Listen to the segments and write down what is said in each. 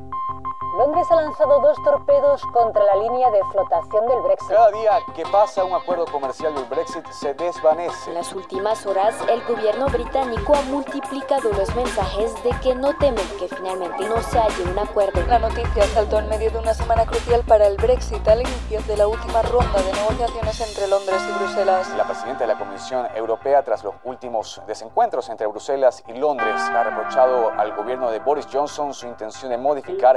Thank you. Londres ha lanzado dos torpedos contra la línea de flotación del Brexit. Cada día que pasa un acuerdo comercial del Brexit se desvanece. En las últimas horas, el gobierno británico ha multiplicado los mensajes de que no temen que finalmente no se halle un acuerdo. La noticia saltó en medio de una semana crucial para el Brexit al inicio de la última ronda de negociaciones entre Londres y Bruselas. La presidenta de la Comisión Europea, tras los últimos desencuentros entre Bruselas y Londres, ha reprochado al gobierno de Boris Johnson su intención de modificar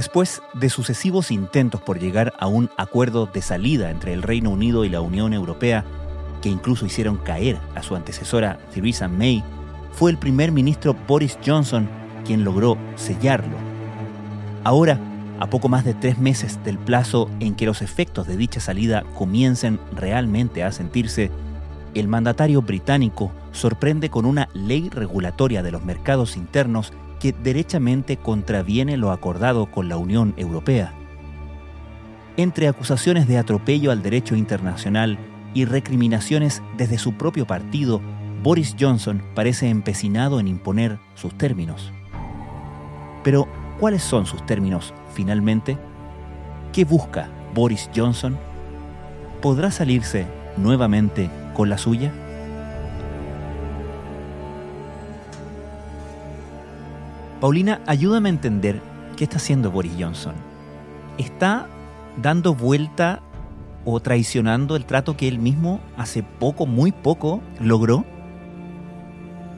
Después de sucesivos intentos por llegar a un acuerdo de salida entre el Reino Unido y la Unión Europea, que incluso hicieron caer a su antecesora Theresa May, fue el primer ministro Boris Johnson quien logró sellarlo. Ahora, a poco más de tres meses del plazo en que los efectos de dicha salida comiencen realmente a sentirse, el mandatario británico sorprende con una ley regulatoria de los mercados internos que derechamente contraviene lo acordado con la Unión Europea. Entre acusaciones de atropello al derecho internacional y recriminaciones desde su propio partido, Boris Johnson parece empecinado en imponer sus términos. Pero, ¿cuáles son sus términos finalmente? ¿Qué busca Boris Johnson? ¿Podrá salirse nuevamente con la suya? Paulina, ayúdame a entender qué está haciendo Boris Johnson. ¿Está dando vuelta o traicionando el trato que él mismo hace poco, muy poco, logró?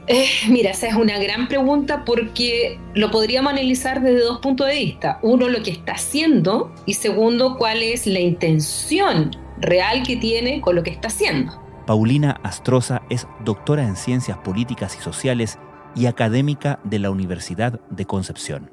Eh, mira, esa es una gran pregunta porque lo podríamos analizar desde dos puntos de vista. Uno, lo que está haciendo y segundo, cuál es la intención real que tiene con lo que está haciendo. Paulina Astroza es doctora en Ciencias Políticas y Sociales y académica de la Universidad de Concepción.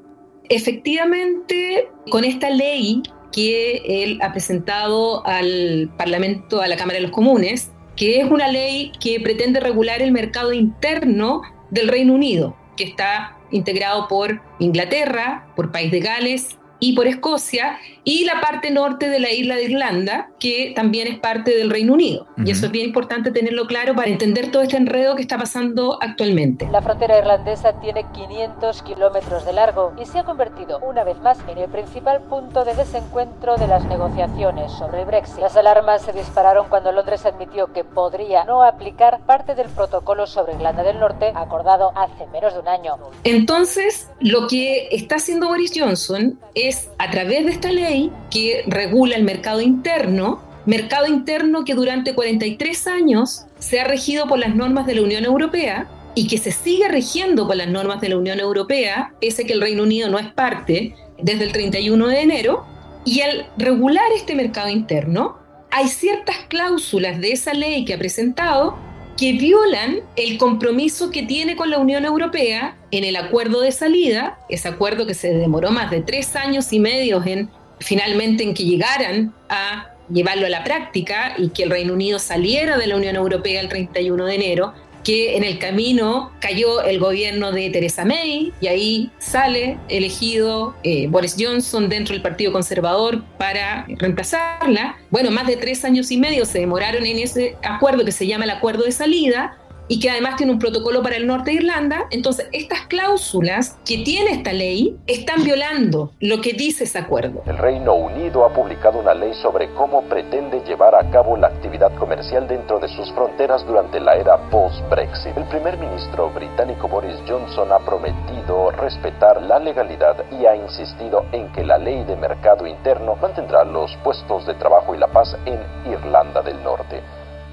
Efectivamente, con esta ley que él ha presentado al Parlamento, a la Cámara de los Comunes, que es una ley que pretende regular el mercado interno del Reino Unido, que está integrado por Inglaterra, por País de Gales y por Escocia, y la parte norte de la isla de Irlanda, que también es parte del Reino Unido. Y eso es bien importante tenerlo claro para entender todo este enredo que está pasando actualmente. La frontera irlandesa tiene 500 kilómetros de largo y se ha convertido una vez más en el principal punto de desencuentro de las negociaciones sobre el Brexit. Las alarmas se dispararon cuando Londres admitió que podría no aplicar parte del protocolo sobre Irlanda del Norte acordado hace menos de un año. Entonces, lo que está haciendo Boris Johnson es, a través de esta ley que regula el mercado interno, mercado interno que durante 43 años se ha regido por las normas de la Unión Europea y que se sigue rigiendo por las normas de la Unión Europea, ese que el Reino Unido no es parte desde el 31 de enero, y al regular este mercado interno, hay ciertas cláusulas de esa ley que ha presentado que violan el compromiso que tiene con la Unión Europea en el acuerdo de salida, ese acuerdo que se demoró más de tres años y medio en finalmente en que llegaran a llevarlo a la práctica y que el Reino Unido saliera de la Unión Europea el 31 de enero, que en el camino cayó el gobierno de Theresa May y ahí sale elegido eh, Boris Johnson dentro del Partido Conservador para reemplazarla. Bueno, más de tres años y medio se demoraron en ese acuerdo que se llama el acuerdo de salida y que además tiene un protocolo para el norte de Irlanda. Entonces, estas cláusulas que tiene esta ley están violando lo que dice ese acuerdo. El Reino Unido ha publicado una ley sobre cómo pretende llevar a cabo la actividad comercial dentro de sus fronteras durante la era post-Brexit. El primer ministro británico Boris Johnson ha prometido respetar la legalidad y ha insistido en que la ley de mercado interno mantendrá los puestos de trabajo y la paz en Irlanda del Norte.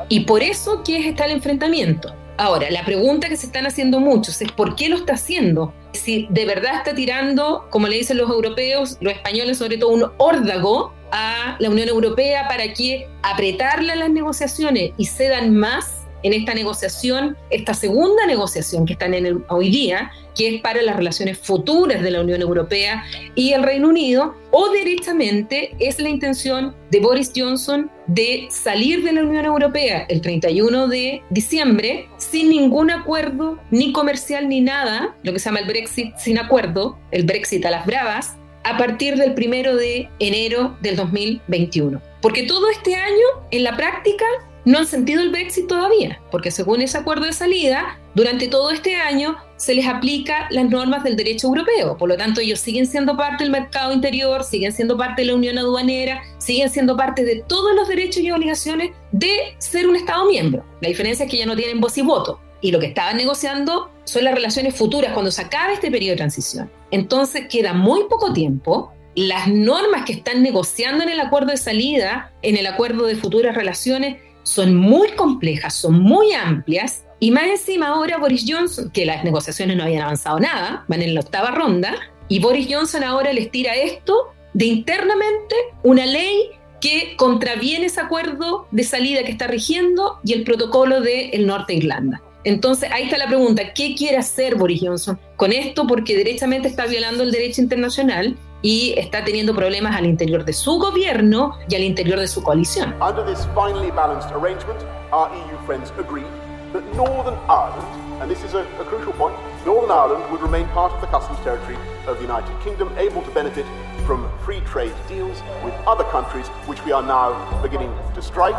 Y por eso que está el enfrentamiento. Ahora, la pregunta que se están haciendo muchos es ¿por qué lo está haciendo? Si de verdad está tirando, como le dicen los europeos, los españoles sobre todo, un órdago a la Unión Europea para que apretarle las negociaciones y cedan más en esta negociación, esta segunda negociación que están en el, hoy día, que es para las relaciones futuras de la Unión Europea y el Reino Unido, o directamente es la intención de Boris Johnson de salir de la Unión Europea el 31 de diciembre sin ningún acuerdo, ni comercial ni nada, lo que se llama el Brexit sin acuerdo, el Brexit a las bravas, a partir del primero de enero del 2021. Porque todo este año, en la práctica, no han sentido el Brexit todavía, porque según ese acuerdo de salida, durante todo este año se les aplica las normas del derecho europeo. Por lo tanto, ellos siguen siendo parte del mercado interior, siguen siendo parte de la unión aduanera, siguen siendo parte de todos los derechos y obligaciones de ser un Estado miembro. La diferencia es que ya no tienen voz y voto. Y lo que estaban negociando son las relaciones futuras cuando se acabe este periodo de transición. Entonces queda muy poco tiempo. Las normas que están negociando en el acuerdo de salida, en el acuerdo de futuras relaciones, son muy complejas, son muy amplias. Y más encima ahora Boris Johnson, que las negociaciones no habían avanzado nada, van en la octava ronda, y Boris Johnson ahora les tira esto de internamente una ley que contraviene ese acuerdo de salida que está rigiendo y el protocolo del el Norte de Irlanda. Entonces, ahí está la pregunta, ¿qué quiere hacer Boris Johnson con esto? Porque derechamente está violando el derecho internacional y está teniendo problemas al interior de su gobierno y al interior de su coalición. Under this finely balanced arrangement, our EU friends agreed that Northern Ireland, and this is a, a crucial point, Northern Ireland would remain part of the customs territory of the United Kingdom, able to benefit from free trade deals with other countries, which we are now beginning to strike,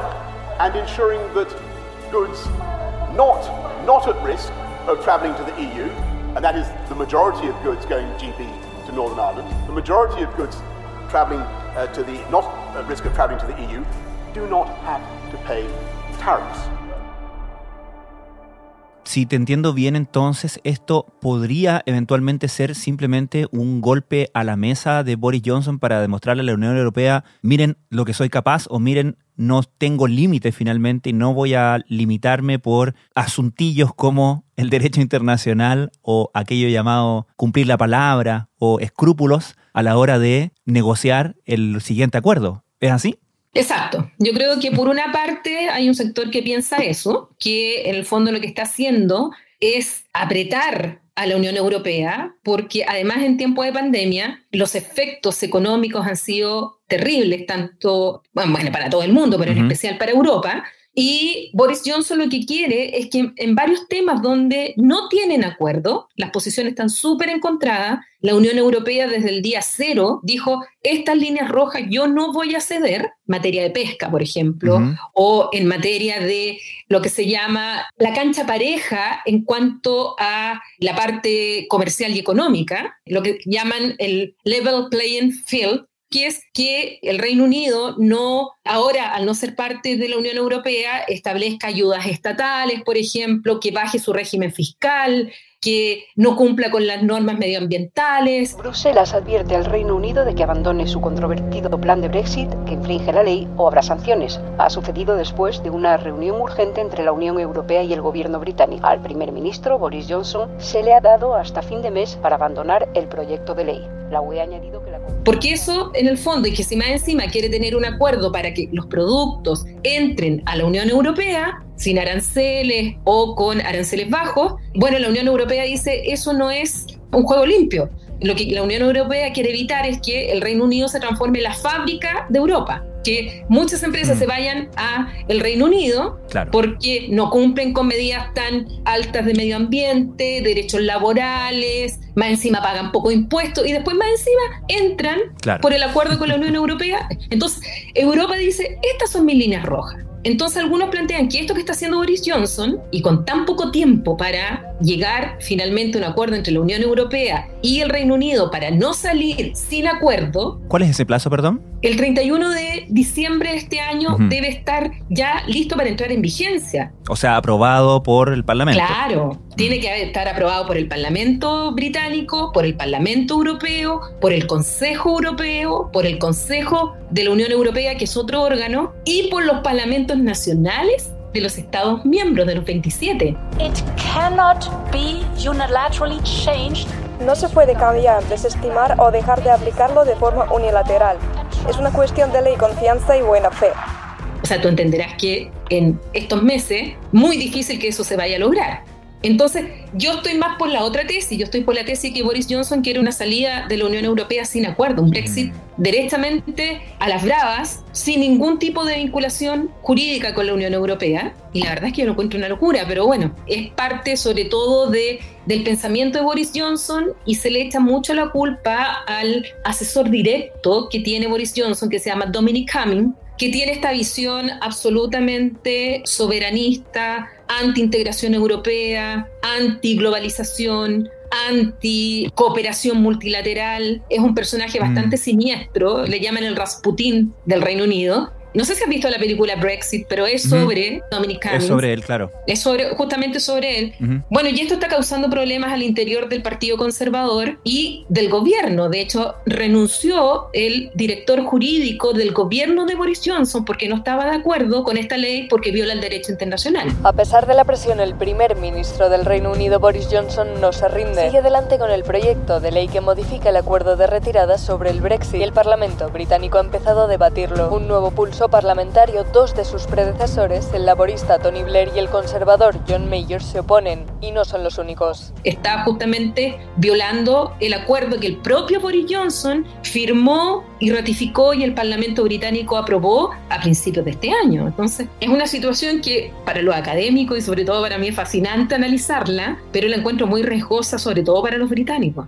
and ensuring that goods not, not at risk of travelling to the EU, and that is the majority of goods going GB Northern Ireland, the majority of goods travelling to the, not at risk of travelling to the EU, do not have to pay tariffs. Si te entiendo bien, entonces esto podría eventualmente ser simplemente un golpe a la mesa de Boris Johnson para demostrarle a la Unión Europea, miren lo que soy capaz o miren, no tengo límites finalmente y no voy a limitarme por asuntillos como el derecho internacional o aquello llamado cumplir la palabra o escrúpulos a la hora de negociar el siguiente acuerdo. ¿Es así? Exacto. Yo creo que por una parte hay un sector que piensa eso, que en el fondo lo que está haciendo es apretar a la Unión Europea, porque además en tiempo de pandemia los efectos económicos han sido terribles, tanto, bueno, para todo el mundo, pero en especial para Europa, y Boris Johnson lo que quiere es que en varios temas donde no tienen acuerdo, las posiciones están súper encontradas, la Unión Europea desde el día cero dijo, estas líneas rojas yo no voy a ceder, materia de pesca, por ejemplo, o en materia de lo que se llama la cancha pareja en cuanto a la parte comercial y económica, lo que llaman el level playing field, que es que el Reino Unido no, ahora al no ser parte de la Unión Europea, establezca ayudas estatales, por ejemplo, que baje su régimen fiscal, que no cumpla con las normas medioambientales. Bruselas advierte al Reino Unido de que abandone su controvertido plan de Brexit, que infringe la ley o habrá sanciones. Ha sucedido después de una reunión urgente entre la Unión Europea y el gobierno británico. Al primer ministro, Boris Johnson, se le ha dado hasta fin de mes para abandonar el proyecto de ley. La que la porque eso, en el fondo, y que si más encima quiere tener un acuerdo para que los productos entren a la Unión Europea, sin aranceles o con aranceles bajos, bueno, la Unión Europea dice, eso no es un juego limpio. Lo que la Unión Europea quiere evitar es que el Reino Unido se transforme en la fábrica de Europa que muchas empresas mm. se vayan a el Reino Unido porque no cumplen con medidas tan altas de medio ambiente, derechos laborales, más encima pagan poco impuesto y después más encima entran por el acuerdo con la Unión Europea. Entonces, Europa dice, estas son mis líneas rojas. Entonces algunos plantean que esto que está haciendo Boris Johnson, y con tan poco tiempo para llegar finalmente a un acuerdo entre la Unión Europea y el Reino Unido para no salir sin acuerdo. ¿Cuál es ese plazo, perdón? El 31 de diciembre de este año debe estar ya listo para entrar en vigencia. O sea, aprobado por el Parlamento. Claro, tiene que estar aprobado por el Parlamento británico, por el Parlamento europeo, por el Consejo Europeo, por el Consejo de la Unión Europea, que es otro órgano, y por los parlamentos nacionales de los Estados miembros de los 27. It cannot be unilaterally changed. No se puede cambiar, desestimar o dejar de aplicarlo de forma unilateral. Es una cuestión de ley, confianza y buena fe. O sea, tú entenderás que en estos meses, muy difícil que eso se vaya a lograr. Entonces, yo estoy más por la otra tesis, yo estoy por la tesis que Boris Johnson quiere una salida de la Unión Europea sin acuerdo, un Brexit directamente a las bravas, sin ningún tipo de vinculación jurídica con la Unión Europea. Y la verdad es que yo lo encuentro una locura, pero bueno, es parte sobre todo de, del pensamiento de Boris Johnson y se le echa mucho la culpa al asesor directo que tiene Boris Johnson, que se llama Dominic Cumming, que tiene esta visión absolutamente soberanista, anti-integración europea, anti-globalización, anti-cooperación multilateral. Es un personaje bastante mm. siniestro, le llaman el Rasputin del Reino Unido, no sé si has visto la película Brexit, pero es sobre Dominic Cummings. Es sobre él, claro. Es sobre, justamente sobre él. Bueno, y esto está causando problemas al interior del Partido Conservador y del gobierno. De hecho, renunció el director jurídico del gobierno de Boris Johnson porque no estaba de acuerdo con esta ley porque viola el derecho internacional. A pesar de la presión, el primer ministro del Reino Unido, Boris Johnson, no se rinde. Sigue adelante con el proyecto de ley que modifica el acuerdo de retirada sobre el Brexit y el Parlamento británico ha empezado a debatirlo. Un nuevo pulso parlamentario, dos de sus predecesores, el laborista Tony Blair y el conservador John Major, se oponen y no son los únicos. Está justamente violando el acuerdo que el propio Boris Johnson firmó y ratificó y el Parlamento británico aprobó a principios de este año. Entonces, es una situación que para los académicos y sobre todo para mí es fascinante analizarla, pero la encuentro muy riesgosa sobre todo para los británicos.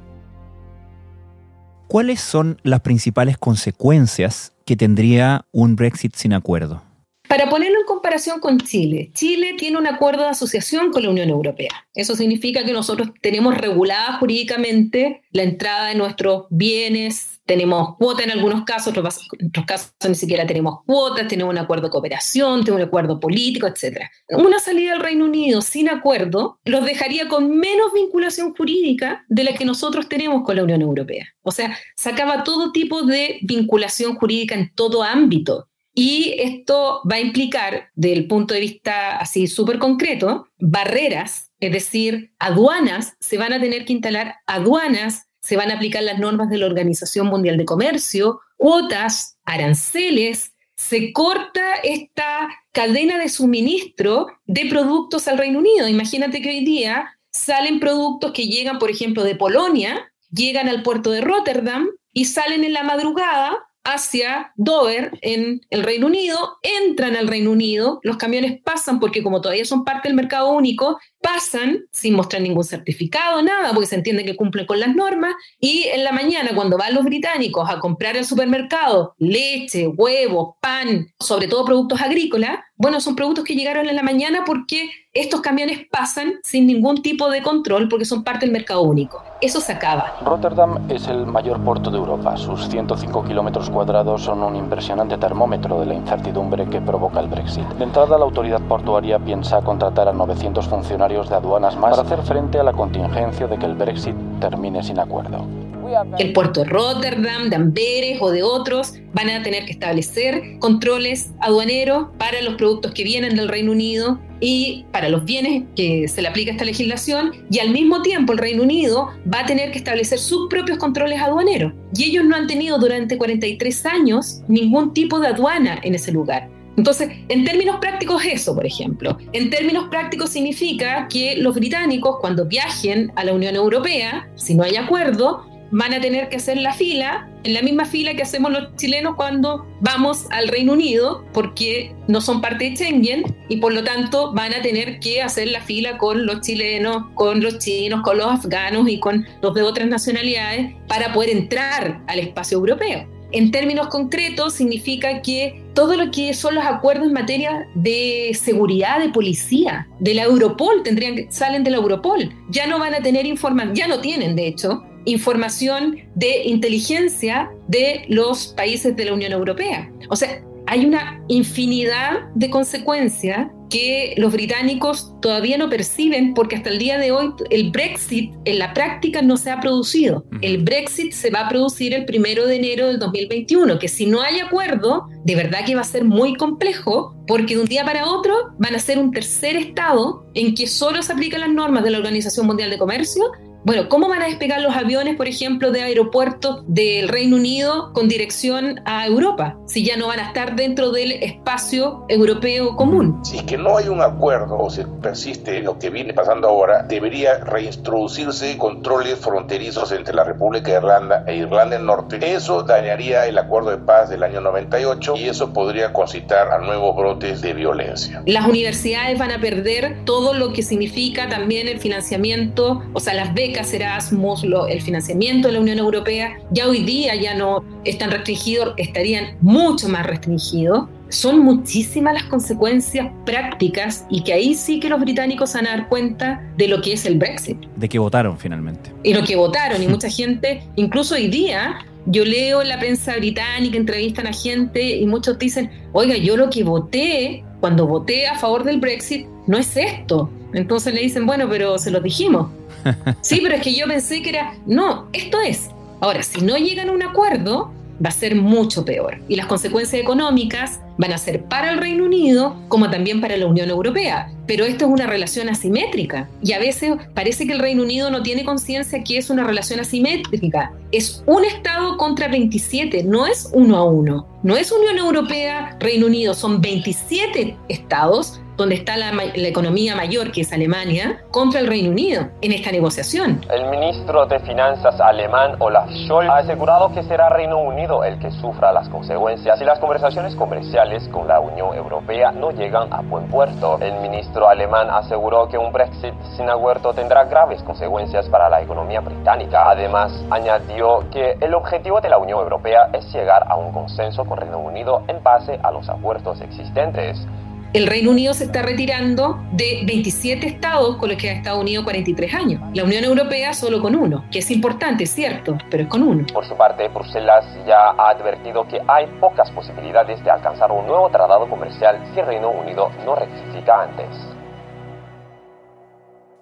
¿Cuáles son las principales consecuencias que tendría un Brexit sin acuerdo? Para ponerlo en comparación con Chile, Chile tiene un acuerdo de asociación con la Unión Europea. Eso significa que nosotros tenemos regulada jurídicamente la entrada de nuestros bienes, tenemos cuota en algunos casos, en otros casos ni siquiera tenemos cuotas, tenemos un acuerdo de cooperación, tenemos un acuerdo político, etc. Una salida del Reino Unido sin acuerdo los dejaría con menos vinculación jurídica de la que nosotros tenemos con la Unión Europea. O sea, sacaba todo tipo de vinculación jurídica en todo ámbito. Y esto va a implicar, desde el punto de vista así súper concreto, barreras, es decir, aduanas, se van a tener que instalar aduanas se van a aplicar las normas de la Organización Mundial de Comercio, cuotas, aranceles, se corta esta cadena de suministro de productos al Reino Unido. Imagínate que hoy día salen productos que llegan, por ejemplo, de Polonia, llegan al puerto de Rotterdam y salen en la madrugada hacia Dover en el Reino Unido, entran al Reino Unido, los camiones pasan porque como todavía son parte del mercado único, pasan sin mostrar ningún certificado, nada, porque se entiende que cumplen con las normas, y en la mañana cuando van los británicos a comprar al supermercado leche, huevos, pan, sobre todo productos agrícolas, bueno, son productos que llegaron en la mañana porque estos camiones pasan sin ningún tipo de control porque son parte del mercado único. Eso se acaba. Rotterdam es el mayor puerto de Europa. Sus 105 kilómetros cuadrados son un impresionante termómetro de la incertidumbre que provoca el Brexit. De entrada, la autoridad portuaria piensa contratar a 900 funcionarios de aduanas más para hacer frente a la contingencia de que el Brexit termine sin acuerdo. El puerto de Rotterdam, de Amberes o de otros van a tener que establecer controles aduaneros para los productos que vienen del Reino Unido y para los bienes que se le aplica esta legislación y al mismo tiempo el Reino Unido va a tener que establecer sus propios controles aduaneros y ellos no han tenido durante 43 años ningún tipo de aduana en ese lugar. Entonces, en términos prácticos eso, por ejemplo. En términos prácticos significa que los británicos cuando viajen a la Unión Europea, si no hay acuerdo, van a tener que hacer la fila, en la misma fila que hacemos los chilenos cuando vamos al Reino Unido, porque no son parte de Schengen y por lo tanto van a tener que hacer la fila con los chilenos, con los chinos, con los afganos y con los de otras nacionalidades para poder entrar al espacio europeo. En términos concretos, significa que todo lo que son los acuerdos en materia de seguridad, de policía, de la Europol, tendrían que, salen de la Europol, ya no van a tener información, ya no tienen, de hecho, información de inteligencia de los países de la Unión Europea. O sea, hay una infinidad de consecuencias que los británicos todavía no perciben porque hasta el día de hoy el Brexit en la práctica no se ha producido. El Brexit se va a producir el primero de enero del 2021, que si no hay acuerdo, de verdad que va a ser muy complejo porque de un día para otro van a ser un tercer estado en que solo se aplican las normas de la Organización Mundial de Comercio Bueno, ¿cómo van a despegar los aviones, por ejemplo, de aeropuertos del Reino Unido con dirección a Europa, si ya no van a estar dentro del espacio europeo común? Si es que no hay un acuerdo o se persiste lo que viene pasando ahora, debería reintroducirse controles fronterizos entre la República de Irlanda e Irlanda del Norte. Eso dañaría el acuerdo de paz del año 98 y eso podría concitar a nuevos brotes de violencia. Las universidades van a perder todo lo que significa también el financiamiento, o sea, las becas Erasmus, el financiamiento de la Unión Europea, ya hoy día ya no están restringidos, estarían mucho más restringidos. Son muchísimas las consecuencias prácticas y que ahí sí que los británicos van a dar cuenta de lo que es el Brexit. De que votaron finalmente. Y lo que votaron, y mucha gente, incluso hoy día, yo leo en la prensa británica, entrevistan a gente y muchos dicen, oiga, yo lo que voté cuando voté a favor del Brexit no es esto. Entonces le dicen, bueno, pero se lo dijimos. Sí, pero es que yo pensé que era, no, esto es. Ahora, si no llegan a un acuerdo, va a ser mucho peor. Y las consecuencias económicas van a ser para el Reino Unido como también para la Unión Europea. Pero esto es una relación asimétrica. Y a veces parece que el Reino Unido no tiene conciencia que es una relación asimétrica. Es un Estado contra 27, no es uno a uno. No es Unión Europea, Reino Unido, son 27 Estados donde está la, economía mayor, que es Alemania, contra el Reino Unido en esta negociación. El ministro de Finanzas alemán Olaf Scholz ha asegurado que será Reino Unido el que sufra las consecuencias si las conversaciones comerciales con la Unión Europea no llegan a buen puerto. El ministro alemán aseguró que un Brexit sin acuerdo tendrá graves consecuencias para la economía británica. Además, añadió que el objetivo de la Unión Europea es llegar a un consenso con Reino Unido en base a los acuerdos existentes el Reino Unido se está retirando de 27 estados con los que ha estado unido 43 años. La Unión Europea solo con uno, que es importante, cierto, pero es con uno. Por su parte, Bruselas ya ha advertido que hay pocas posibilidades de alcanzar un nuevo tratado comercial si el Reino Unido no rectifica antes.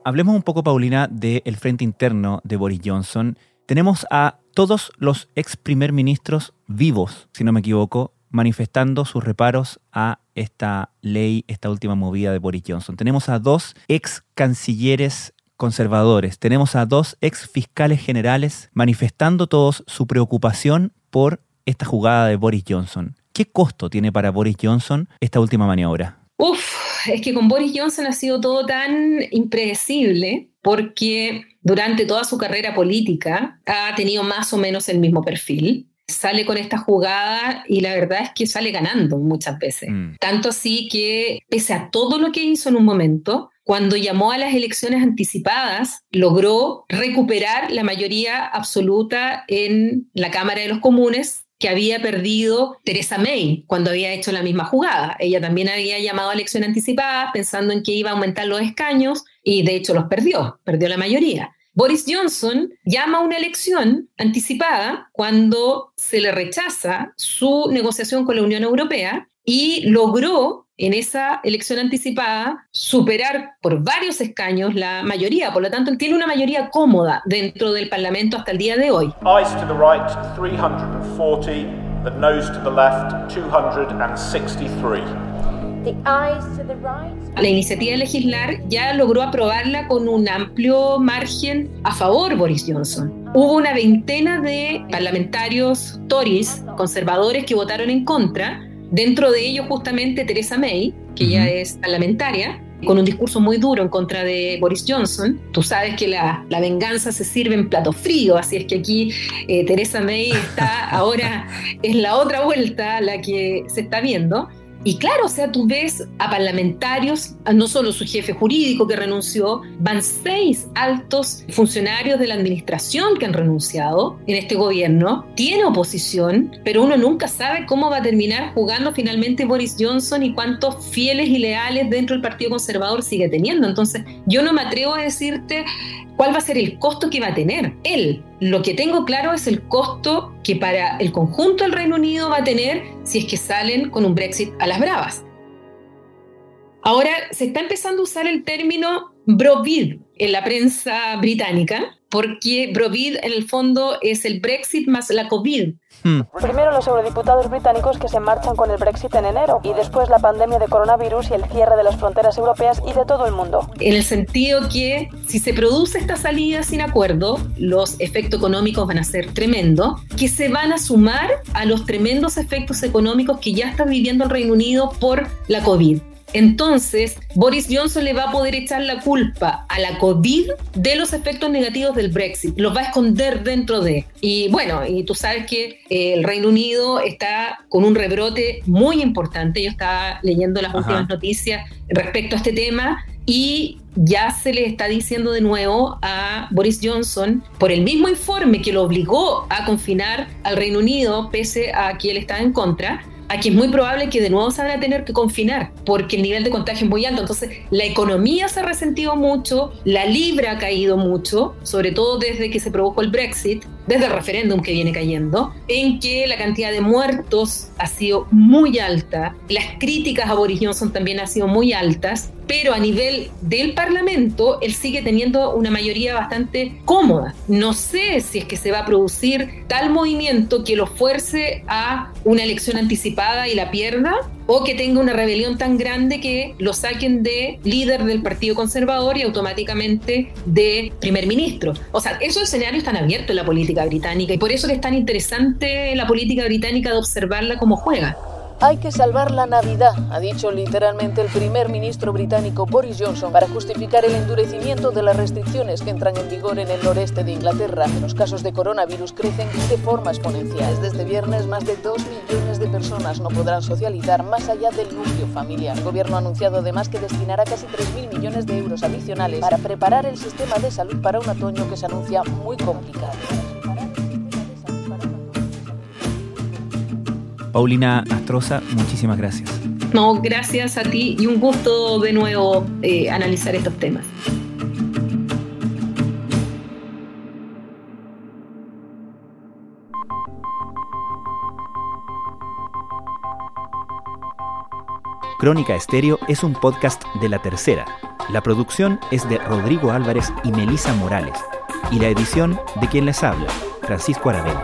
Hablemos un poco, Paulina, del frente interno de Boris Johnson. Tenemos a todos los ex primer ministros vivos, si no me equivoco, manifestando sus reparos a esta ley, esta última movida de Boris Johnson. Tenemos a dos ex cancilleres conservadores, tenemos a dos ex fiscales generales manifestando todos su preocupación por esta jugada de Boris Johnson. ¿Qué costo tiene para Boris Johnson esta última maniobra? Uf, es que con Boris Johnson ha sido todo tan impredecible porque durante toda su carrera política ha tenido más o menos el mismo perfil sale con esta jugada y la verdad es que sale ganando muchas veces. Mm. Tanto así que, pese a todo lo que hizo en un momento, cuando llamó a las elecciones anticipadas, logró recuperar la mayoría absoluta en la Cámara de los Comunes que había perdido Teresa May cuando había hecho la misma jugada. Ella también había llamado a elecciones anticipadas pensando en que iba a aumentar los escaños y de hecho los perdió, perdió la mayoría. Boris Johnson llama a una elección anticipada cuando se le rechaza su negociación con la Unión Europea y logró en esa elección anticipada superar por varios escaños la mayoría, por lo tanto tiene una mayoría cómoda dentro del Parlamento hasta el día de hoy. Eyes to the right 340, the nose to the left 263. La iniciativa de legislar ya logró aprobarla con un amplio margen a favor Boris Johnson. Hubo una veintena de parlamentarios Tories, conservadores, que votaron en contra, dentro de ellos justamente Teresa May, que ya es parlamentaria, con un discurso muy duro en contra de Boris Johnson. Tú sabes que la, venganza se sirve en plato frío, así es que aquí eh, Teresa May está ahora, es la otra vuelta la que se está viendo. Y claro, o sea, tú ves a parlamentarios, no solo su jefe jurídico que renunció, van seis altos funcionarios de la administración que han renunciado en este gobierno, tiene oposición, pero uno nunca sabe cómo va a terminar jugando finalmente Boris Johnson y cuántos fieles y leales dentro del Partido Conservador sigue teniendo. Entonces, yo no me atrevo a decirte cuál va a ser el costo que va a tener él. Lo que tengo claro es el costo que para el conjunto del Reino Unido va a tener si es que salen con un Brexit a las bravas. Ahora se está empezando a usar el término Brovid en la prensa británica, porque Brovid en el fondo es el Brexit más la COVID. Hmm. Primero los eurodiputados británicos que se marchan con el Brexit en enero y después la pandemia de coronavirus y el cierre de las fronteras europeas y de todo el mundo. En el sentido que si se produce esta salida sin acuerdo, los efectos económicos van a ser tremendos, que se van a sumar a los tremendos efectos económicos que ya está viviendo el Reino Unido por la COVID. Entonces, Boris Johnson le va a poder echar la culpa a la COVID de los efectos negativos del Brexit. Los va a esconder dentro de. Y bueno, y tú sabes que eh, el Reino Unido está con un rebrote muy importante. Yo estaba leyendo las últimas noticias respecto a este tema y ya se le está diciendo de nuevo a Boris Johnson, por el mismo informe que lo obligó a confinar al Reino Unido, pese a que él estaba en contra, aquí es muy probable que de nuevo se van a tener que confinar porque el nivel de contagio es muy alto. Entonces, la economía se ha resentido mucho, la libra ha caído mucho, sobre todo desde que se produjo el Brexit, desde el referéndum que viene cayendo, en que la cantidad de muertos ha sido muy alta, las críticas a Boris Johnson también han sido muy altas, pero a nivel del Parlamento él sigue teniendo una mayoría bastante cómoda. No sé si es que se va a producir tal movimiento que lo fuerce a una elección anticipada y la pierda, o que tenga una rebelión tan grande que lo saquen de líder del Partido Conservador y automáticamente de primer ministro. O sea, esos escenarios están abiertos en la política británica y por eso es tan interesante la política británica de observarla como juega. Hay que salvar la Navidad, ha dicho literalmente el primer ministro británico Boris Johnson para justificar el endurecimiento de las restricciones que entran en vigor en el noreste de Inglaterra. Los casos de coronavirus crecen de forma exponencial. Desde viernes, más de 2 millones de personas no podrán socializar más allá del núcleo familiar. El gobierno ha anunciado además que destinará casi 3.000 millones de euros adicionales para preparar el sistema de salud para un otoño que se anuncia muy complicado. Paulina Astroza, muchísimas gracias. No, gracias a ti y un gusto de nuevo eh, analizar estos temas. Crónica Estéreo es un podcast de La Tercera. La producción es de Rodrigo Álvarez y Melisa Morales. Y la edición de quien les habla, Francisco Aravena.